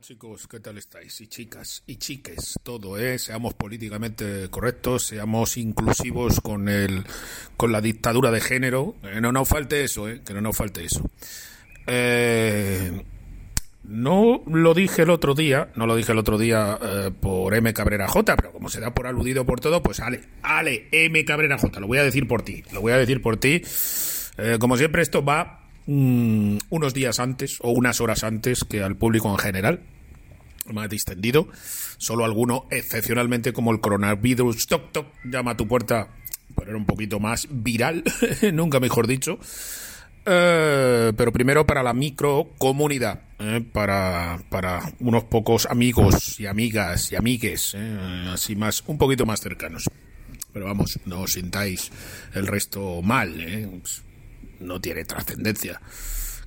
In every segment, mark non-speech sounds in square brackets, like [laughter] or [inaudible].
chicos, ¿qué tal estáis? Y chicas y chiques, todo, ¿eh? Seamos políticamente correctos, seamos inclusivos con el con la dictadura de género. Que no nos falte eso, ¿eh? Que no nos falte eso. Eh, no lo dije el otro día, no lo dije el otro día eh, por M Cabrera J, pero como se da por aludido por todo, pues ale, ale, M Cabrera J, lo voy a decir por ti, lo voy a decir por ti. Eh, como siempre esto va Mm, unos días antes o unas horas antes que al público en general, más distendido. Solo alguno, excepcionalmente como el coronavirus, toc, toc, llama a tu puerta, pero era un poquito más viral, [laughs] nunca mejor dicho. Eh, pero primero para la microcomunidad, eh, para, para unos pocos amigos y amigas y amigues, eh, así más, un poquito más cercanos. Pero vamos, no os sintáis el resto mal, ¿eh? No tiene trascendencia.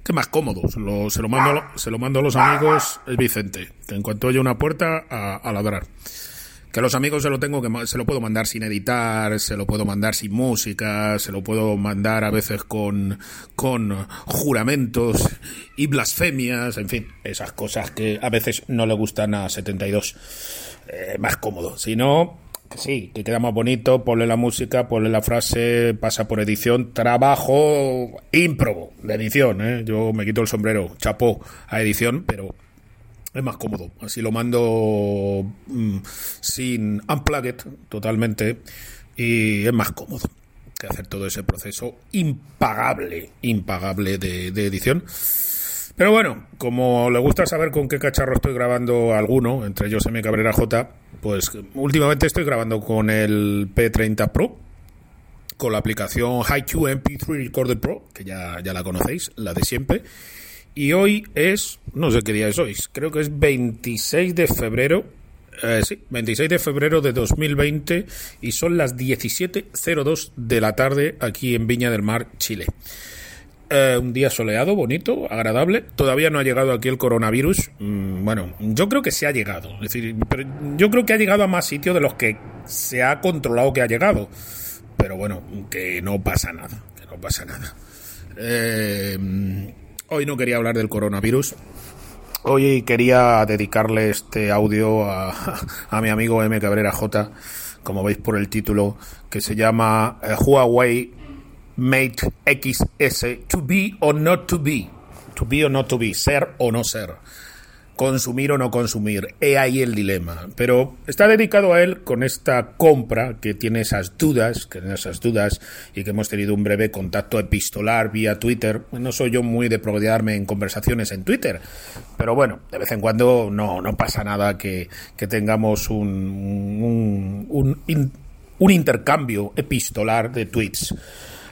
¿Qué más cómodo? Se lo, mando, se lo mando a los amigos, es Vicente, que en cuanto oye una puerta, a, ladrar. Que a los amigos se lo tengo que se lo puedo mandar sin editar, se lo puedo mandar sin música, se lo puedo mandar a veces con, con juramentos y blasfemias, en fin, esas cosas que a veces no le gustan a 72. Eh, más cómodo. Si no, sí, que queda más bonito, ponle la música, ponle la frase, pasa por edición, trabajo ímprobo de edición, ¿eh? Yo me quito el sombrero, chapó a edición, pero es más cómodo. Así lo mando mm, sin unplugged totalmente y es más cómodo que hacer todo ese proceso impagable, impagable de, de edición. Pero bueno, como le gusta saber con qué cacharro estoy grabando alguno, entre ellos M Cabrera J, pues últimamente estoy grabando con el P30 Pro, con la aplicación HiQ MP3 Recorder Pro, que ya, ya la conocéis, la de siempre. Y hoy es, no sé qué día es hoy, creo que es 26 de febrero. Eh, sí, 26 de febrero de 2020 y son las 17.02 de la tarde aquí en Viña del Mar, Chile. Eh, un día soleado, bonito, agradable. Todavía no ha llegado aquí el coronavirus. Mm, bueno, yo creo que se ha llegado. Es decir, pero yo creo que ha llegado a más sitios de los que se ha controlado que ha llegado. Pero bueno, que no pasa nada. Que no pasa nada. Eh, hoy no quería hablar del coronavirus. Hoy quería dedicarle este audio a, [laughs] a mi amigo M. Cabrera J, como veis por el título, que se llama eh, Huawei Mate XS, to be or not to be, to be or not to be, ser o no ser, consumir o no consumir, he ahí el dilema. Pero está dedicado a él con esta compra que tiene esas dudas, que tiene esas dudas y que hemos tenido un breve contacto epistolar vía Twitter. No soy yo muy de prodigarme en conversaciones en Twitter, pero bueno, de vez en cuando no, no pasa nada que, que tengamos un, un, un, un intercambio epistolar de tweets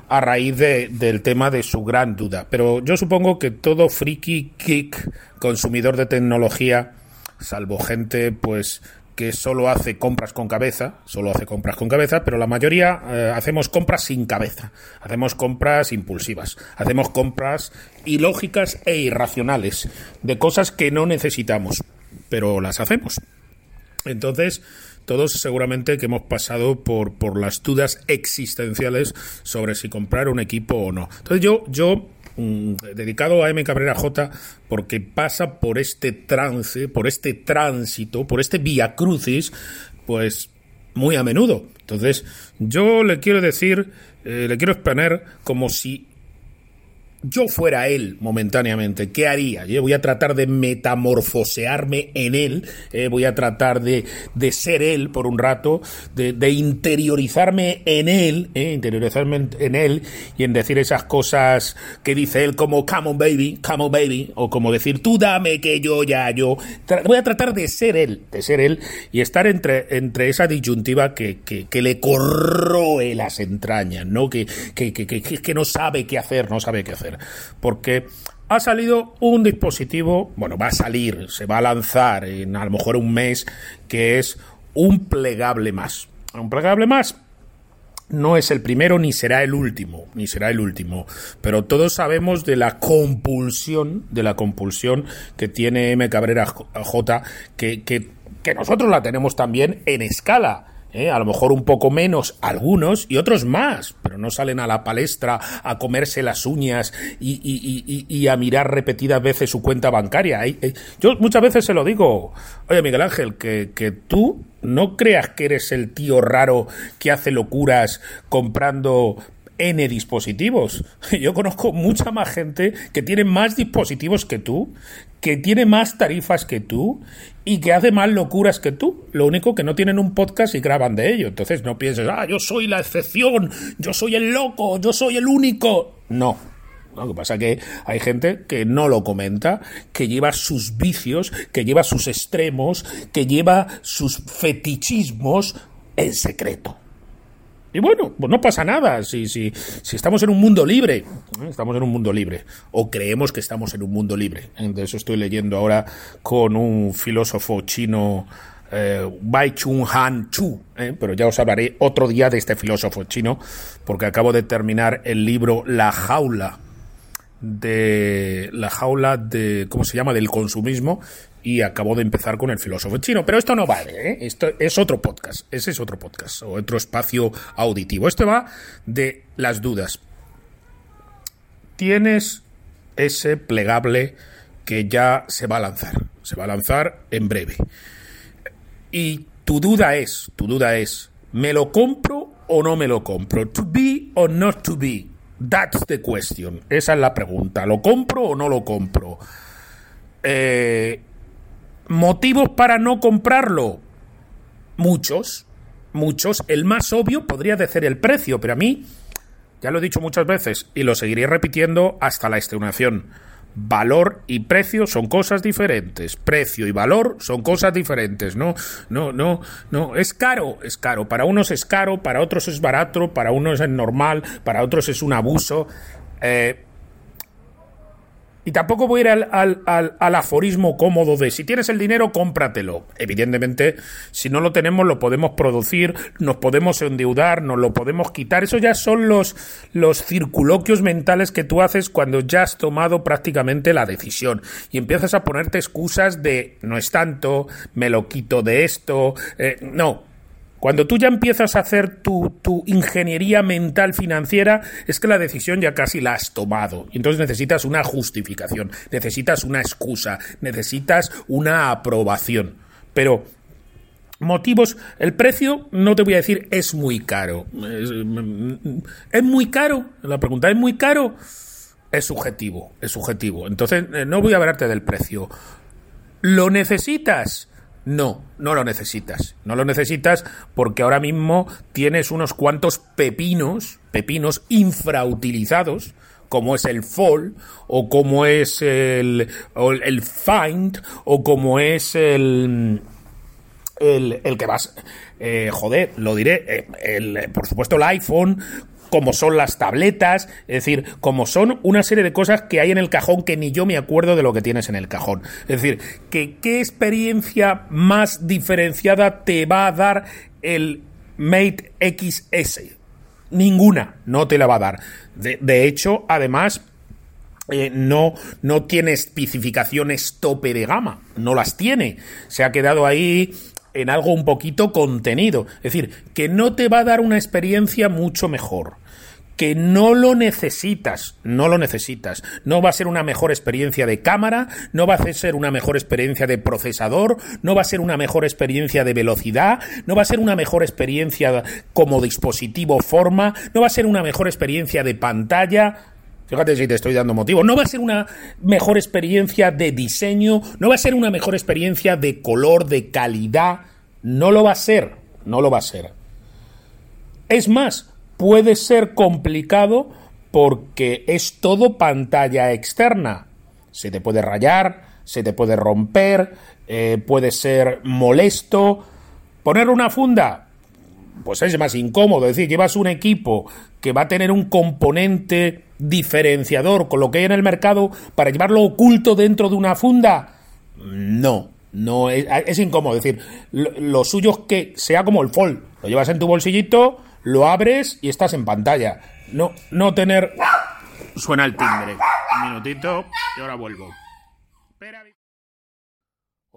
a raíz de, del tema de su gran duda. Pero yo supongo que todo friki, kick, consumidor de tecnología, salvo gente pues que solo hace compras con cabeza, solo hace compras con cabeza, pero la mayoría eh, hacemos compras sin cabeza, hacemos compras impulsivas, hacemos compras ilógicas e irracionales de cosas que no necesitamos, pero las hacemos. Entonces, todos seguramente que hemos pasado por, por las dudas existenciales sobre si comprar un equipo o no. Entonces yo, yo mm, dedicado a M. Cabrera J, porque pasa por este trance, por este tránsito, por este vía crucis, pues muy a menudo. Entonces, yo le quiero decir, eh, le quiero exponer como si yo fuera él momentáneamente, ¿qué haría? Yo voy a tratar de metamorfosearme en él, eh, voy a tratar de, de, ser él por un rato, de, de interiorizarme en él, eh, interiorizarme en, él y en decir esas cosas que dice él como come on baby, come on baby, o como decir tú dame que yo ya yo. voy a tratar de ser él, de ser él y estar entre, entre esa disyuntiva que, que, que le corroe las entrañas, ¿no? Que, que, que, que no sabe qué hacer, no sabe qué hacer porque ha salido un dispositivo, bueno, va a salir, se va a lanzar en a lo mejor un mes, que es un plegable más. Un plegable más no es el primero ni será el último, ni será el último, pero todos sabemos de la compulsión, de la compulsión que tiene M. Cabrera J, que, que, nosotros la tenemos también en escala ¿eh? a lo mejor un poco menos algunos y otros más, pero no salen a la palestra a comerse las uñas y, a mirar repetidas veces su cuenta bancaria. Yo muchas veces se lo digo, oye Miguel Ángel, que, que tú no creas que eres el tío raro que hace locuras comprando N dispositivos. [laughs] Yo conozco mucha más gente que tiene más dispositivos que tú, que tiene más tarifas que tú y que hace más locuras que tú. Lo único que no tienen un podcast y graban de ello. Entonces no pienses, ah, yo soy la excepción, yo soy el loco, yo soy el único. No. Lo que pasa es que hay gente que no lo comenta, que lleva sus vicios, que lleva sus extremos, que lleva sus fetichismos en secreto. Y bueno, pues no pasa nada si, si, si estamos en un mundo libre. ¿eh? Estamos en un mundo libre. O creemos que estamos en un mundo libre. De eso estoy leyendo ahora con un filósofo chino, eh, Bai Chung Han Chu. ¿eh? Pero ya os hablaré otro día de este filósofo chino, porque acabo de terminar el libro La jaula de la jaula de cómo se llama del consumismo y acabo de empezar con el filósofo chino. Pero esto no vale, ¿eh? esto es otro podcast, ese es otro podcast, o otro espacio auditivo. Esto va de las dudas. Tienes ese plegable que ya se va a lanzar, se va a lanzar en breve. Y tu duda es, tu duda es, ¿me lo compro o no me lo compro? ¿To be or not to be? That's the question. Esa es la pregunta. ¿Lo compro o no lo compro? Eh, ¿Motivos para no comprarlo? Muchos, muchos. El más obvio podría ser el precio, pero a mí, ya lo he dicho muchas veces y lo seguiré repitiendo hasta la extenuación. Valor y precio son cosas diferentes. Precio y valor son cosas diferentes. No, no, no, no. Es caro, es caro. Para unos es caro, para otros es barato, para unos es normal, para otros es un abuso. Eh, y tampoco voy a ir al, al, aforismo cómodo de si tienes el dinero, cómpratelo. Evidentemente, si no lo tenemos, lo podemos producir, nos podemos endeudar, nos lo podemos quitar. Eso ya son los, los circuloquios mentales que tú haces cuando ya has tomado prácticamente la decisión. Y empiezas a ponerte excusas de no es tanto, me lo quito de esto. Eh, no, cuando tú ya empiezas a hacer tu, ingeniería mental financiera, es que la decisión ya casi la has tomado. Entonces necesitas una justificación, necesitas una excusa, necesitas una aprobación. Pero motivos, el precio, no te voy a decir es muy caro. Es, muy caro. La pregunta es muy caro. Es subjetivo, es subjetivo. Entonces, eh, no voy a hablarte del precio. ¿Lo necesitas? No, no lo necesitas. No lo necesitas porque ahora mismo tienes unos cuantos pepinos, pepinos infrautilizados, como es el fall, o como es el, el find, o como es el, el, el que vas, eh, joder, lo diré, eh, el, por supuesto el iPhone, como son las tabletas, es decir, como son una serie de cosas que hay en el cajón que ni yo me acuerdo de lo que tienes en el cajón. Es decir, que qué experiencia más diferenciada te va a dar el Mate XS. Ninguna, no te la va a dar. De, hecho, además, eh, no, no tiene especificaciones tope de gama, no las tiene. Se ha quedado ahí en algo un poquito contenido. Es decir, que no te va a dar una experiencia mucho mejor que no lo necesitas, no lo necesitas. No va a ser una mejor experiencia de cámara, no va a ser una mejor experiencia de procesador, no va a ser una mejor experiencia de velocidad, no va a ser una mejor experiencia como dispositivo forma, no va a ser una mejor experiencia de pantalla. Fíjate si te estoy dando motivo. No va a ser una mejor experiencia de diseño, no va a ser una mejor experiencia de color, de calidad. No lo va a ser, no lo va a ser. Es más, puede ser complicado porque es todo pantalla externa. Se te puede rayar, se te puede romper, eh, puede ser molesto. Poner una funda, pues es más incómodo. Es decir, llevas un equipo que va a tener un componente diferenciador con lo que hay en el mercado para llevarlo oculto dentro de una funda. No, no es, es incómodo. Es decir, lo, lo, suyo es que sea como el Fold. Lo llevas en tu bolsillito, lo abres y estás en pantalla. No, no tener. Suena el timbre. Un minutito y ahora vuelvo.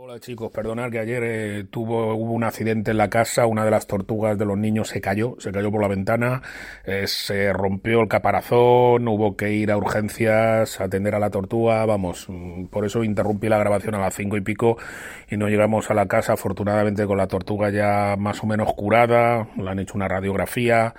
Hola chicos, perdonad que ayer eh, tuvo, hubo un accidente en la casa, una de las tortugas de los niños se cayó, se cayó por la ventana, eh, se rompió el caparazón, hubo que ir a urgencias atender a la tortuga, vamos, mm, por eso interrumpí la grabación a las cinco y pico y no llegamos a la casa, afortunadamente con la tortuga ya más o menos curada, le han hecho una radiografía,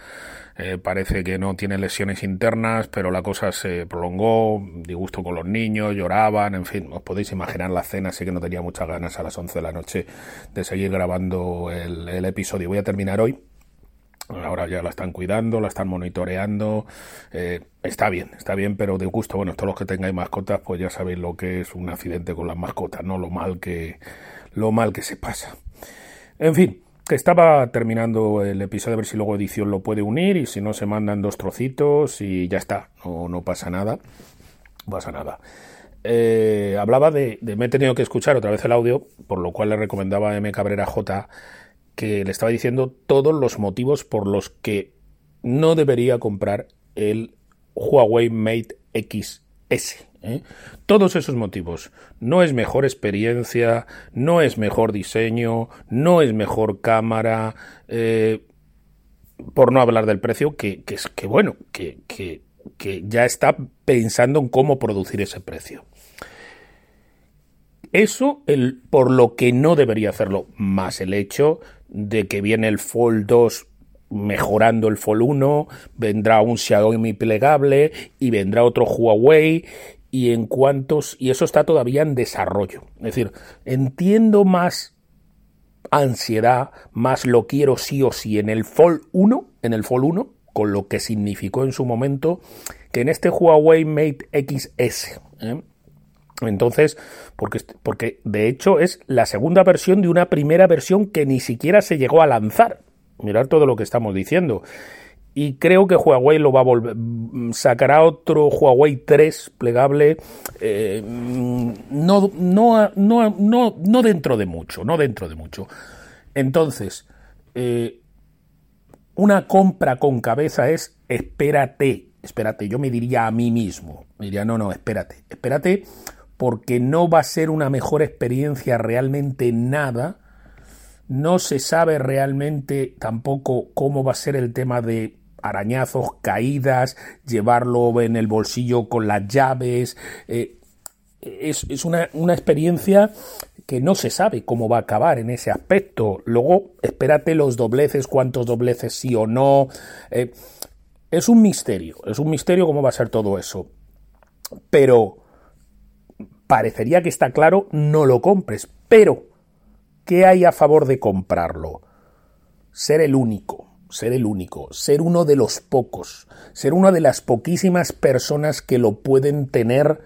eh, parece que no tiene lesiones internas, pero la cosa se prolongó, disgusto con los niños, lloraban, en fin, os podéis imaginar la cena, así que no tenía muchas ganas a las 11 de la noche de seguir grabando el, el episodio. Voy a terminar hoy. Ahora ya la están cuidando, la están monitoreando. Eh, está bien, está bien, pero de gusto, bueno, todos los que tengáis mascotas, pues ya sabéis lo que es un accidente con las mascotas, no lo mal que, lo mal que se pasa. En fin, estaba terminando el episodio, a ver si luego edición lo puede unir y si no se mandan dos trocitos y ya está, no, no pasa nada, pasa nada. Eh, hablaba de, de, me he tenido que escuchar otra vez el audio, por lo cual le recomendaba a M. Cabrera J que le estaba diciendo todos los motivos por los que no debería comprar el Huawei Mate XS. ¿eh? Todos esos motivos. No es mejor experiencia, no es mejor diseño, no es mejor cámara, eh, por no hablar del precio, que, que, que bueno, que, que, que ya está pensando en cómo producir ese precio. Eso el, por lo que no debería hacerlo, más el hecho de que viene el Fold 2 mejorando el Fold 1, vendrá un Xiaomi plegable y vendrá otro Huawei y en cuantos y eso está todavía en desarrollo. Es decir, entiendo más ansiedad, más lo quiero sí o sí en el Fold 1, en el Fold 1, con lo que significó en su momento que en este Huawei Mate XS. ¿eh? Entonces, porque, porque de hecho es la segunda versión de una primera versión que ni siquiera se llegó a lanzar. Mirar todo lo que estamos diciendo. Y creo que Huawei lo va a volver sacará otro Huawei 3 plegable eh, no, no, no, no, no dentro de mucho no dentro de mucho. Entonces eh, una compra con cabeza es espérate espérate yo me diría a mí mismo me diría no no espérate espérate porque no va a ser una mejor experiencia realmente nada no se sabe realmente tampoco cómo va a ser el tema de arañazos, caídas, llevarlo en el bolsillo con las llaves. Eh, es, es una, una, experiencia que no se sabe cómo va a acabar en ese aspecto. Luego, espérate los dobleces, cuántos dobleces sí o no. Eh, es un misterio, es un misterio cómo va a ser todo eso. Pero parecería que está claro, no lo compres. Pero, ¿qué hay a favor de comprarlo? Ser el único ser el único, ser uno de los pocos, ser una de las poquísimas personas que lo pueden tener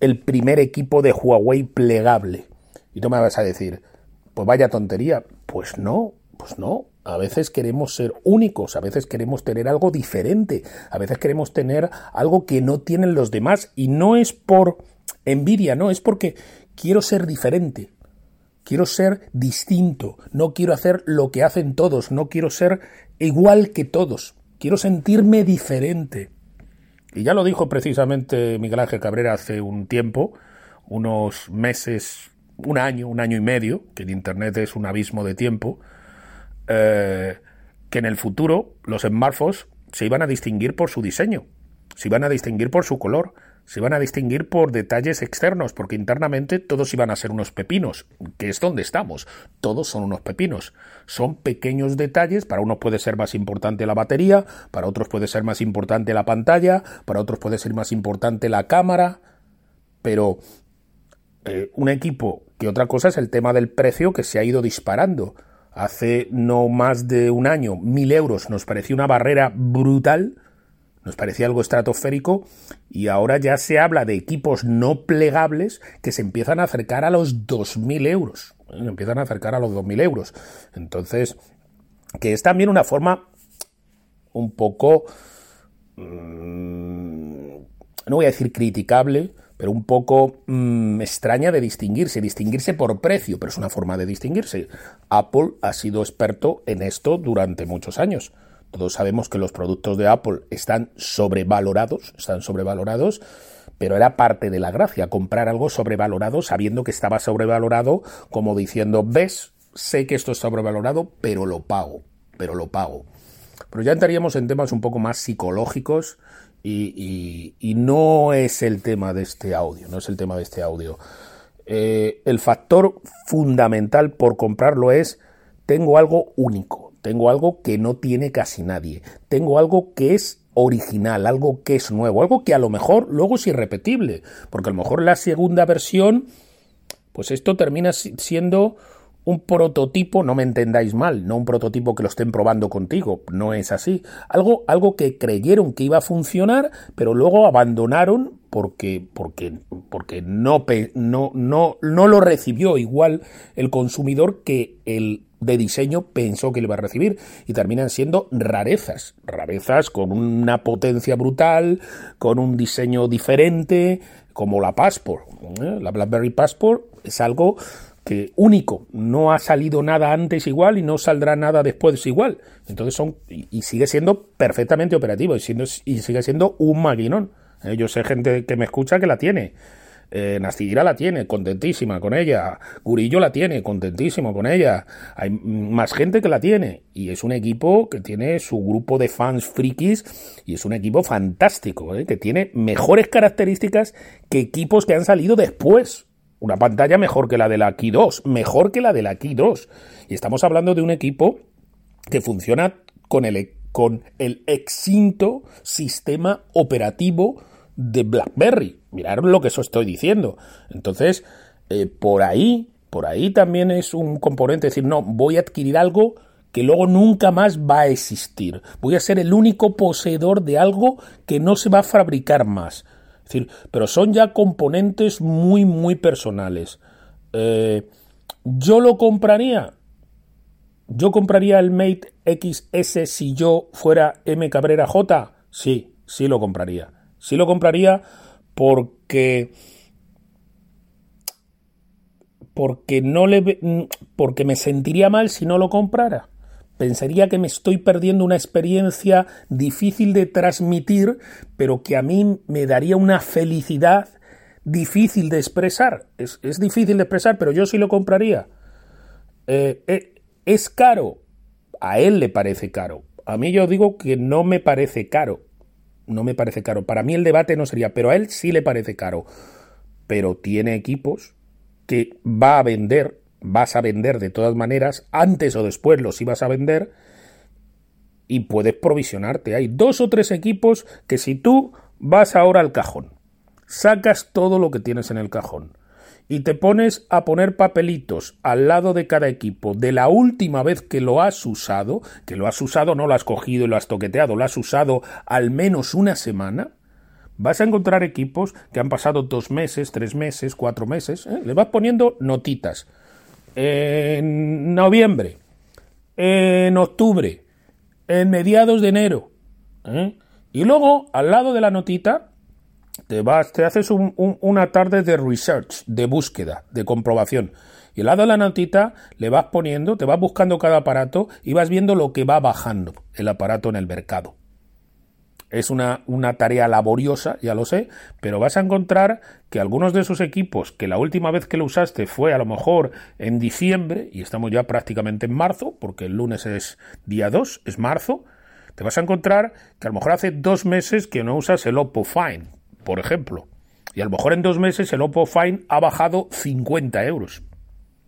el primer equipo de Huawei plegable. Y tú me vas a decir, pues vaya tontería. Pues no, pues no. A veces queremos ser únicos, a veces queremos tener algo diferente, a veces queremos tener algo que no tienen los demás. Y no es por envidia, no, es porque quiero ser diferente. Quiero ser distinto, no quiero hacer lo que hacen todos, no quiero ser igual que todos, quiero sentirme diferente. Y ya lo dijo precisamente Miguel Ángel Cabrera hace un tiempo, unos meses, un año, un año y medio, que en Internet es un abismo de tiempo, eh, que en el futuro los smartphones se iban a distinguir por su diseño, se iban a distinguir por su color, se iban a distinguir por detalles externos, porque internamente todos iban a ser unos pepinos, que es donde estamos. Todos son unos pepinos. Son pequeños detalles, para unos puede ser más importante la batería, para otros puede ser más importante la pantalla, para otros puede ser más importante la cámara, pero eh, un equipo que otra cosa es el tema del precio que se ha ido disparando. Hace no más de un año, mil euros nos pareció una barrera brutal nos parecía algo estratosférico y ahora ya se habla de equipos no plegables que se empiezan a acercar a los 2.000 euros. Se empiezan a acercar a los 2.000 euros. Entonces, que es también una forma un poco, mm, no voy a decir criticable, pero un poco mm, extraña de distinguirse, distinguirse por precio, pero es una forma de distinguirse. Apple ha sido experto en esto durante muchos años. Todos sabemos que los productos de Apple están sobrevalorados, están sobrevalorados, pero era parte de la gracia, comprar algo sobrevalorado sabiendo que estaba sobrevalorado, como diciendo, ves, sé que esto es sobrevalorado, pero lo pago, pero lo pago. Pero ya entraríamos en temas un poco más psicológicos y, no es el tema de este audio, no es el tema de este audio. Eh, el factor fundamental por comprarlo es tengo algo único, tengo algo que no tiene casi nadie, tengo algo que es original, algo que es nuevo, algo que a lo mejor luego es irrepetible, porque a lo mejor la segunda versión, pues esto termina siendo un prototipo, no me entendáis mal, no un prototipo que lo estén probando contigo, no es así. Algo, algo que creyeron que iba a funcionar, pero luego abandonaron porque, porque, porque no, no, no, no lo recibió igual el consumidor que el de diseño pensó que le iba a recibir y terminan siendo rarezas, rarezas con una potencia brutal, con un diseño diferente, como la Passport. ¿eh? La BlackBerry Passport es algo que único, no ha salido nada antes igual y no saldrá nada después igual. Entonces son y, sigue siendo perfectamente operativo y, sigue siendo un maquinón. Eh, yo sé gente que me escucha que la tiene. Eh, la tiene, contentísima con ella. Gurillo la tiene, contentísimo con ella. Hay más gente que la tiene. Y es un equipo que tiene su grupo de fans frikis y es un equipo fantástico, ¿eh? que tiene mejores características que equipos que han salido después. Una pantalla mejor que la de la Key 2, mejor que la de la Key 2. Y estamos hablando de un equipo que funciona con el, con el extinto sistema operativo de BlackBerry. Mirad lo que eso estoy diciendo. Entonces, eh, por ahí, por ahí también es un componente, decir, no, voy a adquirir algo que luego nunca más va a existir. Voy a ser el único poseedor de algo que no se va a fabricar más pero son ya componentes muy, muy personales. Eh, ¿Yo lo compraría? ¿Yo compraría el Mate XS si yo fuera M Cabrera J? Sí, sí lo compraría. Sí lo compraría porque porque no le porque me sentiría mal si no lo comprara. Pensaría que me estoy perdiendo una experiencia difícil de transmitir, pero que a mí me daría una felicidad difícil de expresar. Es, difícil de expresar, pero yo sí lo compraría. Eh, eh, ¿Es caro? A él le parece caro. A mí yo digo que no me parece caro. No me parece caro. Para mí el debate no sería, pero a él sí le parece caro. Pero tiene equipos que va a vender vas a vender de todas maneras, antes o después los ibas a vender y puedes provisionarte. Hay dos o tres equipos que si tú vas ahora al cajón, sacas todo lo que tienes en el cajón y te pones a poner papelitos al lado de cada equipo de la última vez que lo has usado, que lo has usado, no lo has cogido y lo has toqueteado, lo has usado al menos una semana, vas a encontrar equipos que han pasado dos meses, tres meses, cuatro meses, ¿eh? le vas poniendo notitas en noviembre, en octubre, en mediados de enero. ¿eh? Y luego, al lado de la notita, te te haces una tarde de research, de búsqueda, de comprobación. Y al lado de la notita le vas poniendo, te vas buscando cada aparato y vas viendo lo que va bajando el aparato en el mercado. Es una, tarea laboriosa, ya lo sé, pero vas a encontrar que algunos de esos equipos que la última vez que lo usaste fue a lo mejor en diciembre, y estamos ya prácticamente en marzo, porque el lunes es día 2, es marzo, te vas a encontrar que a lo mejor hace dos meses que no usas el Oppo Fine, por ejemplo, y a lo mejor en dos meses el Oppo Fine ha bajado 50 euros.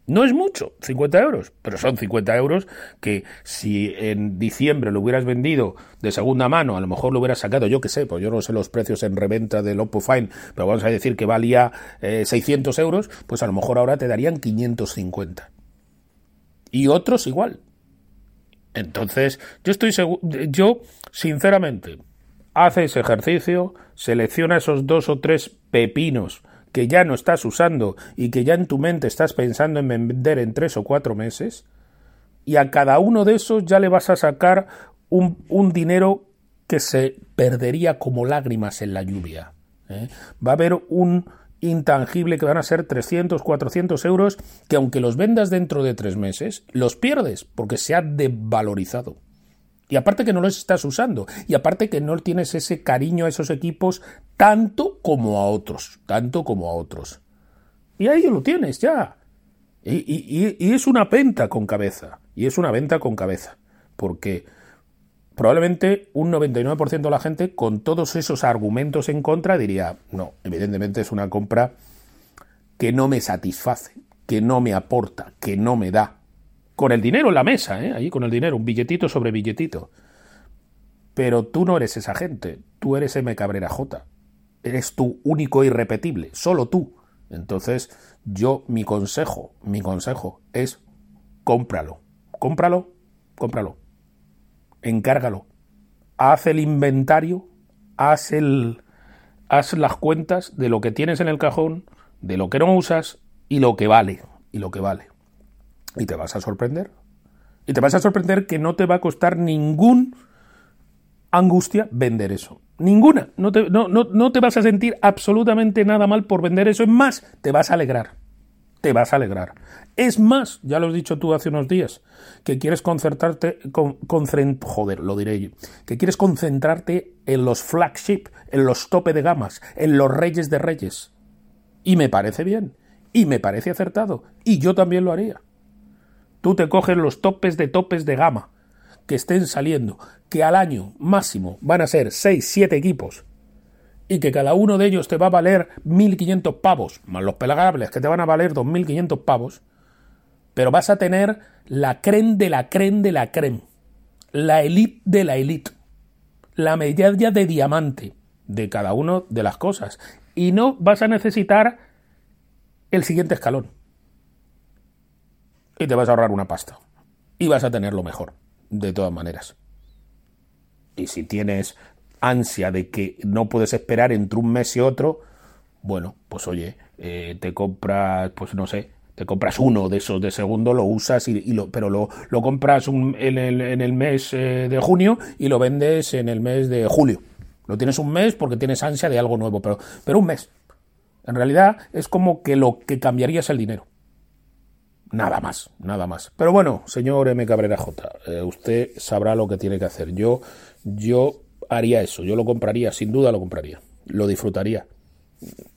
No es mucho, 50 euros, pero son 50 euros que si en diciembre lo hubieras vendido de segunda mano, a lo mejor lo hubieras sacado, yo qué sé, pues yo no sé los precios en reventa del Oppo Fine, pero vamos a decir que valía 600 eh, euros, pues a lo mejor ahora te darían 550. Y otros igual. Entonces, yo estoy seguro, yo, sinceramente, hace ese ejercicio, selecciona esos dos o tres pepinos que ya no estás usando y que ya en tu mente estás pensando en vender en tres o cuatro meses, y a cada uno de esos ya le vas a sacar un, dinero que se perdería como lágrimas en la lluvia. ¿eh? Va a haber un intangible que van a ser 300, 400 euros que aunque los vendas dentro de tres meses, los pierdes porque se ha devalorizado. Y aparte que no los estás usando. Y aparte que no tienes ese cariño a esos equipos tanto como a otros. Tanto como a otros. Y ahí lo tienes ya. Y, y, es una venta con cabeza. Y es una venta con cabeza. Porque probablemente un 99% de la gente con todos esos argumentos en contra diría, no, evidentemente es una compra que no me satisface, que no me aporta, que no me da con el dinero en la mesa, ¿eh? ahí con el dinero, un billetito sobre billetito. Pero tú no eres esa gente, tú eres M. Cabrera J. Eres tú único irrepetible, solo tú. Entonces, yo, mi consejo, mi consejo es cómpralo, cómpralo, cómpralo, encárgalo, haz el inventario, haz el, haz las cuentas de lo que tienes en el cajón, de lo que no usas y lo que vale, y lo que vale. Y te vas a sorprender. Y te vas a sorprender que no te va a costar ningún angustia vender eso. Ninguna. No te, no, no, no te vas a sentir absolutamente nada mal por vender eso. Es más, te vas a alegrar. Te vas a alegrar. Es más, ya lo has dicho tú hace unos días, que quieres concentrarte, con, joder, lo diré yo, que quieres concentrarte en los flagship, en los tope de gamas, en los reyes de reyes. Y me parece bien, y me parece acertado, y yo también lo haría. Tú te coges los topes de topes de gama que estén saliendo, que al año máximo van a ser 6, 7 equipos y que cada uno de ellos te va a valer 1.500 pavos, más los pelagables que te van a valer 2.500 pavos, pero vas a tener la creen de la creen de la creen, la elite de la elite, la medalla de diamante de cada una de las cosas. Y no vas a necesitar el siguiente escalón y te vas a ahorrar una pasta. Y vas a tener lo mejor, de todas maneras. Y si tienes ansia de que no puedes esperar entre un mes y otro, bueno, pues oye, eh, te compras, pues no sé, te compras uno de esos de segundo, lo usas y, lo, pero lo, lo compras en, el, en, el, mes eh, de junio y lo vendes en el mes de julio. Lo tienes un mes porque tienes ansia de algo nuevo, pero, pero un mes. En realidad es como que lo que cambiaría es el dinero. Nada más, nada más. Pero bueno, señor M. Cabrera J, eh, usted sabrá lo que tiene que hacer. Yo, yo haría eso, yo lo compraría, sin duda lo compraría, lo disfrutaría.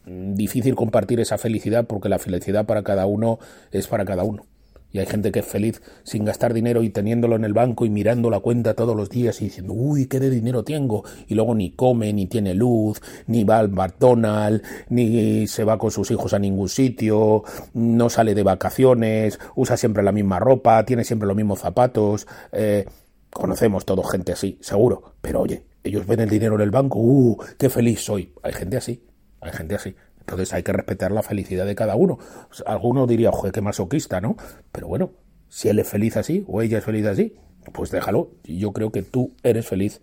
Difícil compartir esa felicidad porque la felicidad para cada uno es para cada uno. Y hay gente que es feliz sin gastar dinero y teniéndolo en el banco y mirando la cuenta todos los días y diciendo, uy, qué de dinero tengo. Y luego ni come, ni tiene luz, ni va al McDonald's, ni se va con sus hijos a ningún sitio, no sale de vacaciones, usa siempre la misma ropa, tiene siempre los mismos zapatos. Eh, conocemos todo gente así, seguro. Pero oye, ellos ven el dinero en el banco, uh, qué feliz soy. Hay gente así, hay gente así. Entonces hay que respetar la felicidad de cada uno. Alguno diría, oye, qué masoquista, ¿no? Pero bueno, si él es feliz así o ella es feliz así, pues déjalo. Yo creo que tú eres feliz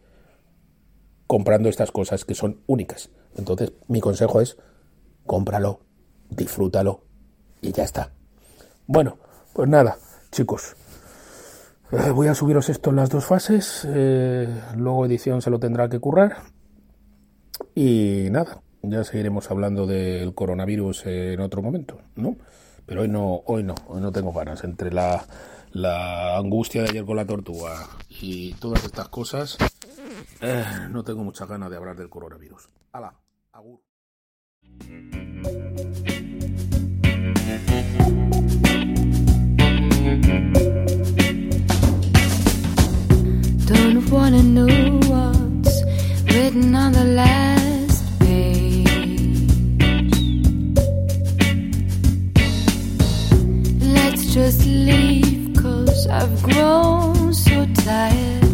comprando estas cosas que son únicas. Entonces, mi consejo es, cómpralo, disfrútalo y ya está. Bueno, pues nada, chicos. Eh, voy a subiros esto en las dos fases. Eh, luego edición se lo tendrá que currar. Y nada, ya seguiremos hablando del coronavirus en otro momento, ¿no? Pero hoy no, hoy no, hoy no tengo ganas. Entre la, la angustia de ayer con la tortuga y todas estas cosas, eh, no tengo muchas ganas de hablar del coronavirus. ¡Hala! ¡Agur! Don't just leave cause I've grown so tired